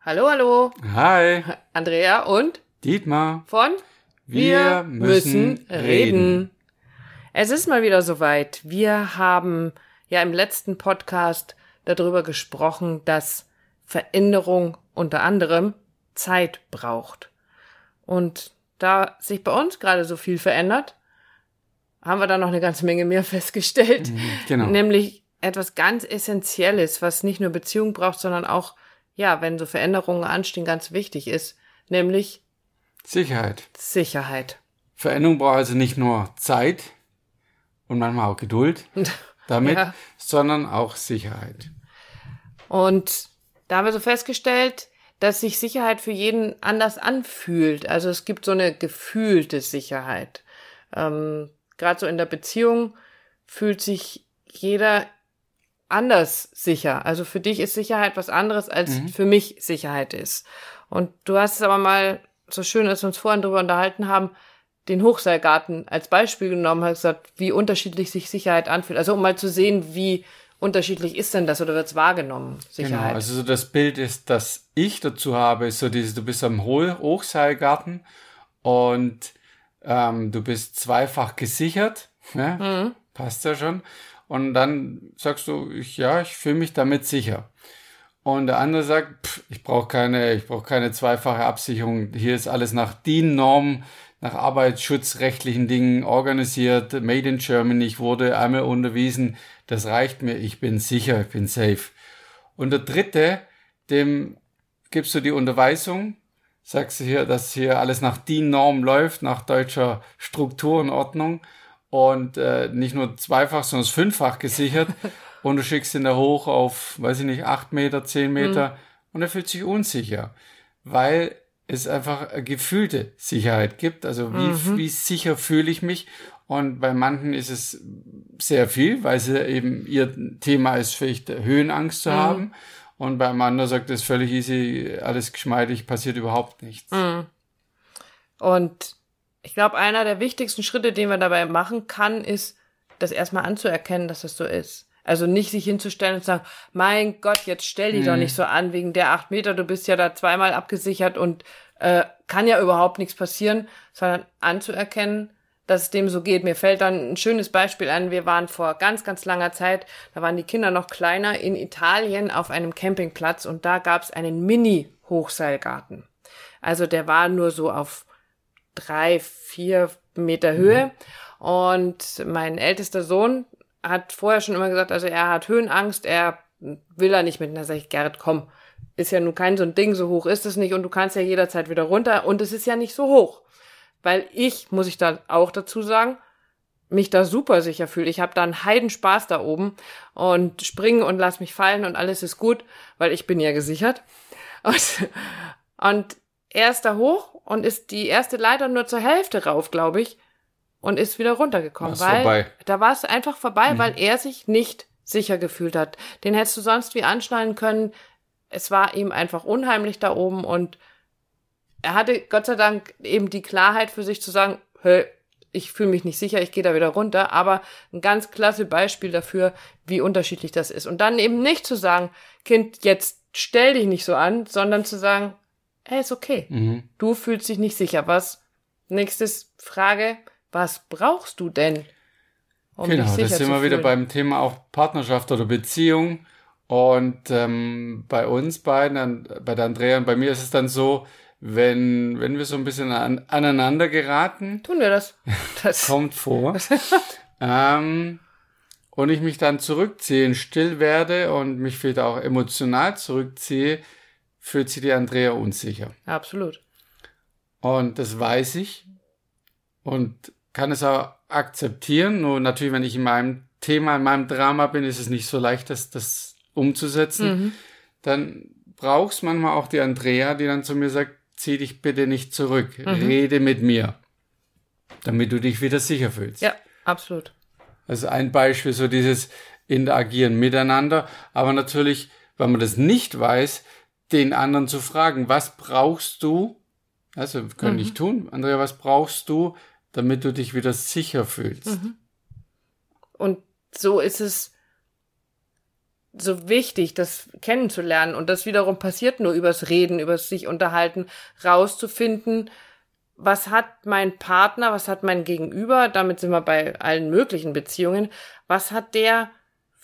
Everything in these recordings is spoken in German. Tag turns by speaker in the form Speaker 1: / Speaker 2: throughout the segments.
Speaker 1: Hallo, hallo.
Speaker 2: Hi,
Speaker 1: Andrea und
Speaker 2: Dietmar.
Speaker 1: von
Speaker 2: Wir müssen reden.
Speaker 1: Es ist mal wieder soweit. Wir haben ja im letzten Podcast darüber gesprochen, dass Veränderung unter anderem Zeit braucht. Und da sich bei uns gerade so viel verändert, haben wir da noch eine ganze Menge mehr festgestellt.
Speaker 2: Genau.
Speaker 1: Nämlich etwas ganz Essentielles, was nicht nur Beziehung braucht, sondern auch, ja, wenn so Veränderungen anstehen, ganz wichtig ist, nämlich
Speaker 2: Sicherheit.
Speaker 1: Sicherheit.
Speaker 2: Veränderung braucht also nicht nur Zeit und manchmal auch Geduld damit,
Speaker 1: Ja.
Speaker 2: sondern auch Sicherheit.
Speaker 1: Und da haben wir so festgestellt, dass sich Sicherheit für jeden anders anfühlt. Also es gibt so eine gefühlte Sicherheit. Ähm, Gerade so in der Beziehung fühlt sich jeder anders sicher. Also für dich ist Sicherheit was anderes, als für mich Sicherheit ist. Und du hast es aber mal so schön, als wir uns vorhin darüber unterhalten haben, den Hochseilgarten als Beispiel genommen, hast gesagt, wie unterschiedlich sich Sicherheit anfühlt. Also um mal zu sehen, wie unterschiedlich ist denn das oder wird es wahrgenommen,
Speaker 2: Genau.
Speaker 1: Sicherheit.
Speaker 2: Also so das Bild ist, das ich dazu habe, ist so dieses, du bist am Hoch- Hochseilgarten und ähm, du bist zweifach gesichert. Ne? Passt ja schon. Und dann sagst du, ich, ja, ich fühle mich damit sicher. Und der andere sagt, pff, ich brauche keine, ich brauche keine zweifache Absicherung. Hier ist alles nach DIN-Norm, nach arbeitsschutzrechtlichen Dingen organisiert. Made in Germany. Ich wurde einmal unterwiesen. Das reicht mir. Ich bin sicher. Ich bin safe. Und der dritte, dem gibst du die Unterweisung, sagst du hier, dass hier alles nach DIN-Norm läuft, nach deutscher Struktur und Ordnung und äh, nicht nur zweifach, sondern fünffach gesichert und du schickst ihn da hoch auf, weiß ich nicht, acht Meter, zehn Meter und er fühlt sich unsicher, weil es einfach eine gefühlte Sicherheit gibt. Also wie, wie sicher fühle ich mich? Und bei manchen ist es sehr viel, weil sie eben ihr Thema ist, vielleicht Höhenangst zu haben. Und beim anderen sagt es völlig easy, alles geschmeidig, passiert überhaupt nichts.
Speaker 1: Und ich glaube, einer der wichtigsten Schritte, den man dabei machen kann, ist, das erstmal anzuerkennen, dass das so ist. Also nicht sich hinzustellen und zu sagen, mein Gott, jetzt stell dich doch nicht so an wegen der acht Meter, du bist ja da zweimal abgesichert und äh, kann ja überhaupt nichts passieren, sondern anzuerkennen, dass es dem so geht. Mir fällt dann ein schönes Beispiel an. Wir waren vor ganz, ganz langer Zeit, da waren die Kinder noch kleiner, in Italien auf einem Campingplatz und da gab es einen Mini-Hochseilgarten. Also der war nur so auf drei, vier Meter Höhe. Und mein ältester Sohn hat vorher schon immer gesagt, also er hat Höhenangst, er will da nicht mit. Und da sage ich, Gerrit, komm, ist ja nun kein so ein Ding, so hoch ist es nicht und du kannst ja jederzeit wieder runter und es ist ja nicht so hoch. Weil ich, muss ich da auch dazu sagen, mich da super sicher fühle. Ich habe da einen Heidenspaß da oben und springen und lass mich fallen und alles ist gut, weil ich bin ja gesichert. Und, und er ist da hoch und ist die erste Leiter nur zur Hälfte rauf, glaube ich, und ist wieder runtergekommen.
Speaker 2: War's
Speaker 1: weil
Speaker 2: vorbei.
Speaker 1: Da war es einfach vorbei, weil er sich nicht sicher gefühlt hat. Den hättest du sonst wie anschnallen können. Es war ihm einfach unheimlich da oben und er hatte Gott sei Dank eben die Klarheit für sich zu sagen, hey, ich fühle mich nicht sicher, ich gehe da wieder runter, aber ein ganz klasse Beispiel dafür, wie unterschiedlich das ist. Und dann eben nicht zu sagen, Kind, jetzt stell dich nicht so an, sondern zu sagen, hey, ist okay.
Speaker 2: Mhm.
Speaker 1: Du fühlst dich nicht sicher. Was? Nächstes Frage, was brauchst du denn? Um
Speaker 2: Genau,
Speaker 1: dich sicher
Speaker 2: das sind wir wieder beim Thema auch Partnerschaft oder Beziehung. Und ähm, bei uns beiden, bei der Andrea und bei mir ist es dann so, wenn, wenn wir so ein bisschen an, aneinander geraten,
Speaker 1: Tun wir das? Das
Speaker 2: kommt vor, ähm, und ich mich dann zurückziehe, still werde und mich vielleicht auch emotional zurückziehe, fühlt sich die Andrea unsicher.
Speaker 1: absolut.
Speaker 2: Und das weiß ich und kann es auch akzeptieren. Nur natürlich, wenn ich in meinem Thema, in meinem Drama bin, ist es nicht so leicht, das, das umzusetzen. Dann brauchst manchmal auch die Andrea, die dann zu mir sagt, zieh dich bitte nicht zurück, rede mit mir, damit du dich wieder sicher fühlst.
Speaker 1: Ja, absolut.
Speaker 2: Also ein Beispiel, so dieses Interagieren miteinander, aber natürlich, wenn man das nicht weiß, den anderen zu fragen, was brauchst du? Also, können nicht tun. Andrea, was brauchst du, damit du dich wieder sicher fühlst?
Speaker 1: Und so ist es so wichtig, das kennenzulernen. Und das wiederum passiert nur übers Reden, übers sich unterhalten, rauszufinden, was hat mein Partner, was hat mein Gegenüber, damit sind wir bei allen möglichen Beziehungen, was hat der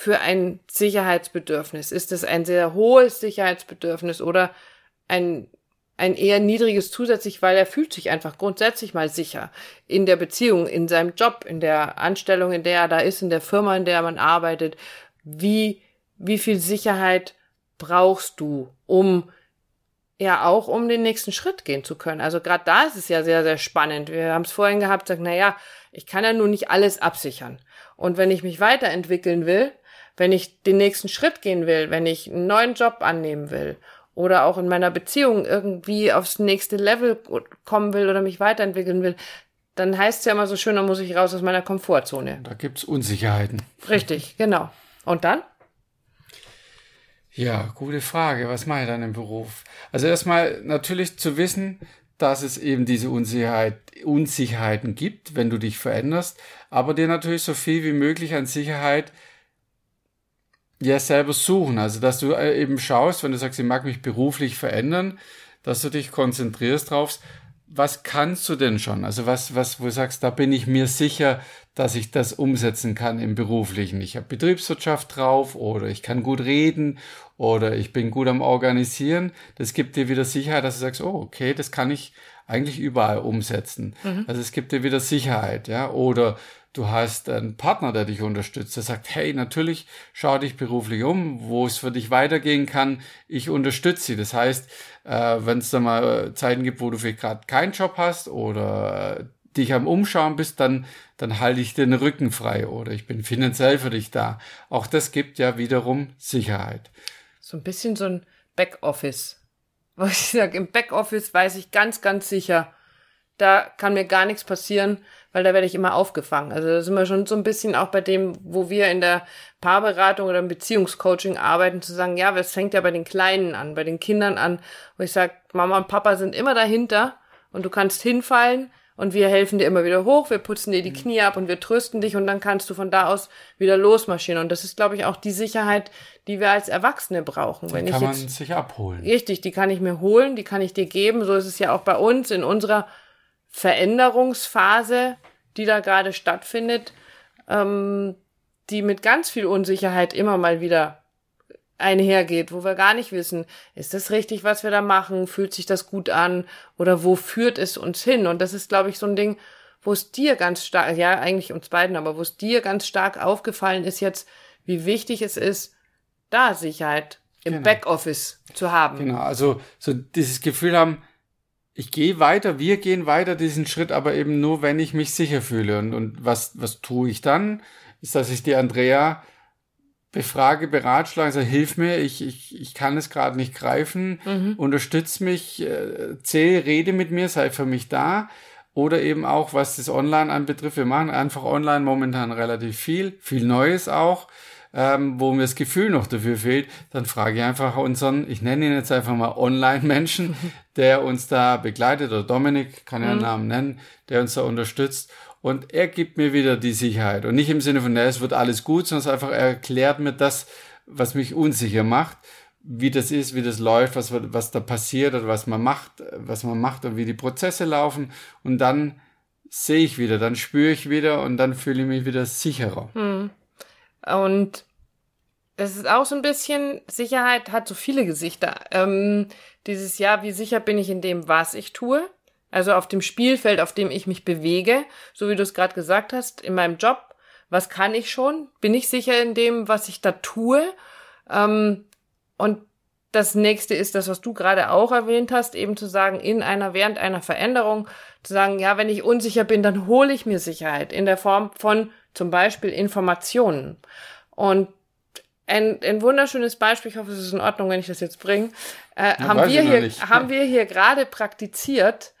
Speaker 1: für ein Sicherheitsbedürfnis? Ist es ein sehr hohes Sicherheitsbedürfnis oder ein, ein eher niedriges zusätzlich, weil er fühlt sich einfach grundsätzlich mal sicher in der Beziehung, in seinem Job, in der Anstellung, in der er da ist, in der Firma, in der man arbeitet. Wie, wie viel Sicherheit brauchst du, um ja auch um den nächsten Schritt gehen zu können. Also gerade da ist es ja sehr, sehr spannend. Wir haben es vorhin gehabt, sagt, na ja, ich kann ja nun nicht alles absichern. Und wenn ich mich weiterentwickeln will, wenn ich den nächsten Schritt gehen will, wenn ich einen neuen Job annehmen will oder auch in meiner Beziehung irgendwie aufs nächste Level kommen will oder mich weiterentwickeln will, dann heißt es ja immer so schön, dann muss ich raus aus meiner Komfortzone.
Speaker 2: Da gibt's Unsicherheiten.
Speaker 1: Richtig, genau. Und dann?
Speaker 2: Ja, gute Frage. Was mache ich dann im Beruf? Also erstmal natürlich zu wissen, dass es eben diese Unsicherheit, Unsicherheiten gibt, wenn du dich veränderst, aber dir natürlich so viel wie möglich an Sicherheit ja selber suchen. Also dass du äh, eben schaust, wenn du sagst, ich mag mich beruflich verändern, dass du dich konzentrierst drauf, was kannst du denn schon? Also was, was, wo du sagst, da bin ich mir sicher, dass ich das umsetzen kann im Beruflichen. Ich habe Betriebswirtschaft drauf oder ich kann gut reden oder ich bin gut am Organisieren. Das gibt dir wieder Sicherheit, dass du sagst, oh, okay, das kann ich eigentlich überall umsetzen. Mhm. Also es gibt dir wieder Sicherheit, ja. Oder du hast einen Partner, der dich unterstützt, der sagt, hey, natürlich schau dich beruflich um, wo es für dich weitergehen kann, ich unterstütze sie. Das heißt, äh, wenn es da mal Zeiten gibt, wo du vielleicht gerade keinen Job hast oder äh, dich am Umschauen bist, dann, dann halte ich den Rücken frei oder ich bin finanziell für dich da. Auch das gibt ja wiederum Sicherheit.
Speaker 1: So ein bisschen so ein Backoffice. Was ich sage, im Backoffice weiß ich ganz, ganz sicher, da kann mir gar nichts passieren, weil da werde ich immer aufgefangen. Also da sind wir schon so ein bisschen auch bei dem, wo wir in der Paarberatung oder im Beziehungscoaching arbeiten, zu sagen, ja, es fängt ja bei den Kleinen an, bei den Kindern an, wo ich sage, Mama und Papa sind immer dahinter und du kannst hinfallen und wir helfen dir immer wieder hoch, wir putzen dir die Knie ab und wir trösten dich und dann kannst du von da aus wieder losmarschieren. Und das ist, glaube ich, auch die Sicherheit, die wir als Erwachsene brauchen.
Speaker 2: Die Wenn kann ich jetzt, man sich abholen.
Speaker 1: Richtig, die kann ich mir holen, die kann ich dir geben. So ist es ja auch bei uns in unserer Veränderungsphase, die da gerade stattfindet, ähm, die mit ganz viel Unsicherheit immer mal wieder einhergeht, wo wir gar nicht wissen, ist das richtig, was wir da machen, fühlt sich das gut an oder wo führt es uns hin? Und das ist, glaube ich, so ein Ding, wo es dir ganz stark, ja, eigentlich uns beiden, aber wo es dir ganz stark aufgefallen ist jetzt, wie wichtig es ist, da Sicherheit im genau. Backoffice zu haben.
Speaker 2: Genau, also so dieses Gefühl haben, ich gehe weiter, wir gehen weiter diesen Schritt, aber eben nur, wenn ich mich sicher fühle. Und, und was, was tue ich dann? Ist, dass ich die Andrea befrage, beratschlage, sage, hilf mir, ich, ich, ich kann es gerade nicht greifen, mhm. unterstütz mich, äh, zähl, rede mit mir, sei für mich da. Oder eben auch, was das Online anbetrifft, wir machen einfach online momentan relativ viel, viel Neues auch ähm, wo mir das Gefühl noch dafür fehlt, dann frage ich einfach unseren, ich nenne ihn jetzt einfach mal Online-Menschen, der uns da begleitet, oder Dominik, kann ja einen mhm. Namen nennen, der uns da unterstützt. Und er gibt mir wieder die Sicherheit. Und nicht im Sinne von, es wird alles gut, sondern einfach, er erklärt mir das, was mich unsicher macht, wie das ist, wie das läuft, was, was da passiert oder was man macht, was man macht und wie die Prozesse laufen. Und dann sehe ich wieder, dann spüre ich wieder und dann fühle ich mich wieder sicherer.
Speaker 1: Mhm. Und das ist auch so ein bisschen, Sicherheit hat so viele Gesichter. Ähm, dieses Jahr, wie sicher bin ich in dem, was ich tue? Also auf dem Spielfeld, auf dem ich mich bewege, so wie du es gerade gesagt hast, in meinem Job. Was kann ich schon? Bin ich sicher in dem, was ich da tue? Ähm, und das nächste ist das, was du gerade auch erwähnt hast, eben zu sagen, in einer, während einer Veränderung, zu sagen, ja, wenn ich unsicher bin, dann hole ich mir Sicherheit in der Form von zum Beispiel Informationen. Und ein, ein wunderschönes Beispiel, ich hoffe, es ist in Ordnung, wenn ich das jetzt bringe, äh, haben, wir hier, haben wir hier gerade praktiziert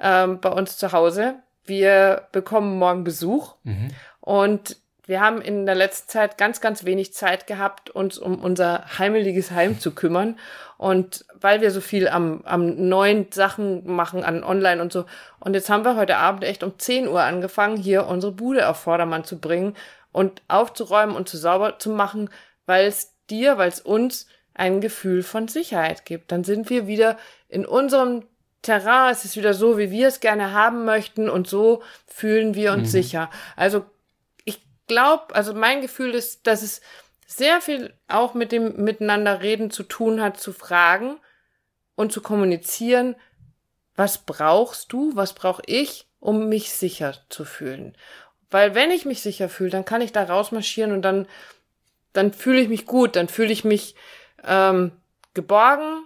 Speaker 1: ähm, bei uns zu Hause. Wir bekommen morgen Besuch mhm. und wir haben in der letzten Zeit ganz, ganz wenig Zeit gehabt, uns um unser heimeliges Heim zu kümmern. Und weil wir so viel am, am neuen Sachen machen, an online und so. Und jetzt haben wir heute Abend echt um 10 Uhr angefangen, hier unsere Bude auf Vordermann zu bringen und aufzuräumen und zu sauber zu machen, weil es dir, weil es uns ein Gefühl von Sicherheit gibt. Dann sind wir wieder in unserem Terrain, es ist wieder so, wie wir es gerne haben möchten und so fühlen wir uns mhm. sicher. Also glaube, also mein Gefühl ist, dass es sehr viel auch mit dem Miteinander reden zu tun hat, zu fragen und zu kommunizieren, was brauchst du, was brauche ich, um mich sicher zu fühlen. Weil wenn ich mich sicher fühle, dann kann ich da rausmarschieren und dann, dann fühle ich mich gut, dann fühle ich mich ähm, geborgen,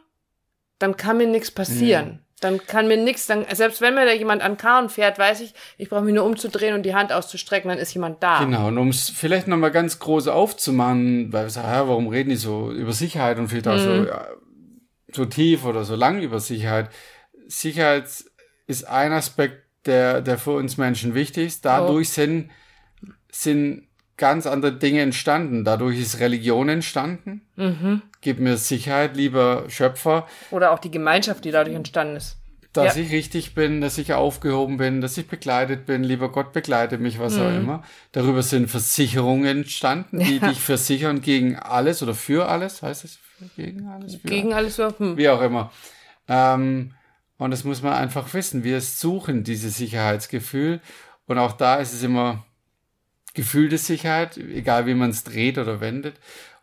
Speaker 1: dann kann mir nichts passieren. Mhm. Dann kann mir nichts, dann, selbst wenn mir da jemand an Karren fährt, weiß ich, ich brauche mich nur umzudrehen und die Hand auszustrecken, dann ist jemand da.
Speaker 2: Genau, und um es vielleicht nochmal ganz groß aufzumachen, weil wir sagen, ja, warum reden die so über Sicherheit und vielleicht auch mhm. so, so tief oder so lang über Sicherheit. Sicherheit ist ein Aspekt, der, der für uns Menschen wichtig ist. Dadurch oh. sind, sind ganz andere Dinge entstanden. Dadurch ist Religion entstanden. Mhm. Gib mir Sicherheit, lieber Schöpfer.
Speaker 1: Oder auch die Gemeinschaft, die dadurch entstanden ist.
Speaker 2: Dass ja. ich richtig bin, dass ich aufgehoben bin, dass ich begleitet bin. Lieber Gott, begleite mich, was mhm. auch immer. Darüber sind Versicherungen entstanden, die ja. dich versichern gegen alles oder für alles, heißt es? Gegen alles? Für
Speaker 1: gegen alles, alles hm.
Speaker 2: wie auch immer. Ähm, und das muss man einfach wissen. Wir suchen dieses Sicherheitsgefühl. Und auch da ist es immer gefühlte Sicherheit, egal wie man es dreht oder wendet,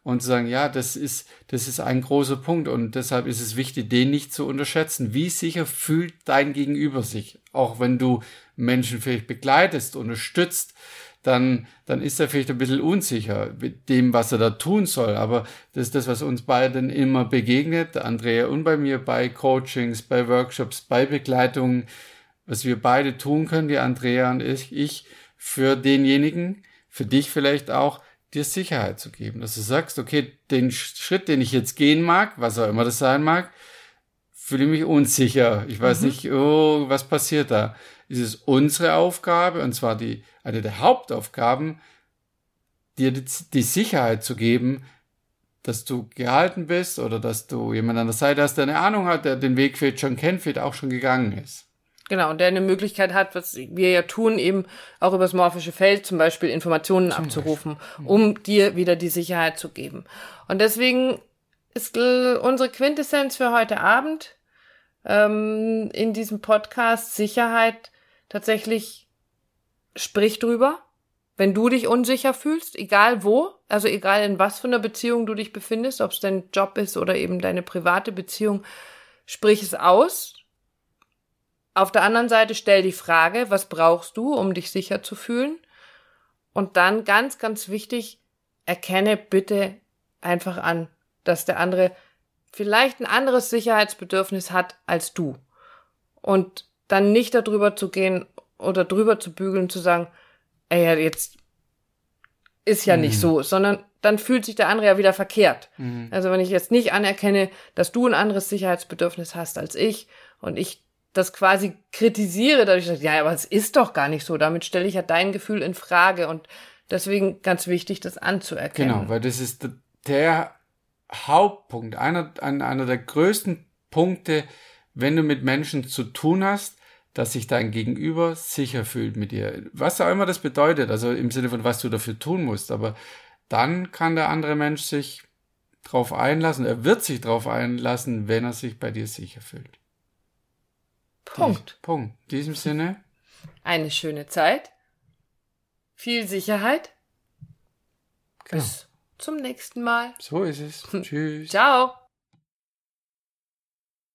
Speaker 2: und zu sagen, ja, das ist, das ist ein großer Punkt und deshalb ist es wichtig, den nicht zu unterschätzen. Wie sicher fühlt dein Gegenüber sich? Auch wenn du Menschen vielleicht begleitest, unterstützt, dann, dann ist er vielleicht ein bisschen unsicher mit dem, was er da tun soll. Aber das ist das, was uns beiden immer begegnet, Andrea und bei mir, bei Coachings, bei Workshops, bei Begleitungen, was wir beide tun können, die Andrea und ich, ich für denjenigen, für dich vielleicht auch, dir Sicherheit zu geben, dass du sagst, okay, den Schritt, den ich jetzt gehen mag, was auch immer das sein mag, fühle ich mich unsicher. Ich weiß mhm. nicht, oh, was passiert da? Ist es unsere Aufgabe, und zwar die, eine der Hauptaufgaben, dir die, die Sicherheit zu geben, dass du gehalten bist oder dass du jemand an der Seite hast, der eine Ahnung hat, der den Weg vielleicht schon kennt, vielleicht auch schon gegangen ist.
Speaker 1: Genau, und der eine Möglichkeit hat, was wir ja tun, eben auch übers morphische Feld zum Beispiel Informationen zum abzurufen, Beispiel. um dir wieder die Sicherheit zu geben. Und deswegen ist unsere Quintessenz für heute Abend ähm, in diesem Podcast Sicherheit tatsächlich sprich drüber. Wenn du dich unsicher fühlst, egal wo, also egal in was für einer Beziehung du dich befindest, ob es dein Job ist oder eben deine private Beziehung, sprich es aus, auf der anderen Seite stell die Frage, was brauchst du, um dich sicher zu fühlen? Und dann ganz, ganz wichtig, erkenne bitte einfach an, dass der andere vielleicht ein anderes Sicherheitsbedürfnis hat als du. Und dann nicht darüber zu gehen oder drüber zu bügeln, zu sagen, ey, jetzt ist ja mhm. nicht so, sondern dann fühlt sich der andere ja wieder verkehrt. Mhm. Also wenn ich jetzt nicht anerkenne, dass du ein anderes Sicherheitsbedürfnis hast als ich und ich das quasi kritisiere, dadurch, dass, ja, aber es ist doch gar nicht so. Damit stelle ich ja dein Gefühl in Frage und deswegen ganz wichtig, das anzuerkennen.
Speaker 2: Genau, weil das ist der Hauptpunkt, einer, einer der größten Punkte, wenn du mit Menschen zu tun hast, dass sich dein Gegenüber sicher fühlt mit dir. Was auch immer das bedeutet, also im Sinne von, was du dafür tun musst, aber dann kann der andere Mensch sich drauf einlassen, er wird sich drauf einlassen, wenn er sich bei dir sicher fühlt.
Speaker 1: Punkt.
Speaker 2: Punkt. In diesem Sinne.
Speaker 1: Eine schöne Zeit. Viel Sicherheit.
Speaker 2: Genau.
Speaker 1: Bis zum nächsten Mal.
Speaker 2: So ist es. Tschüss.
Speaker 1: Ciao.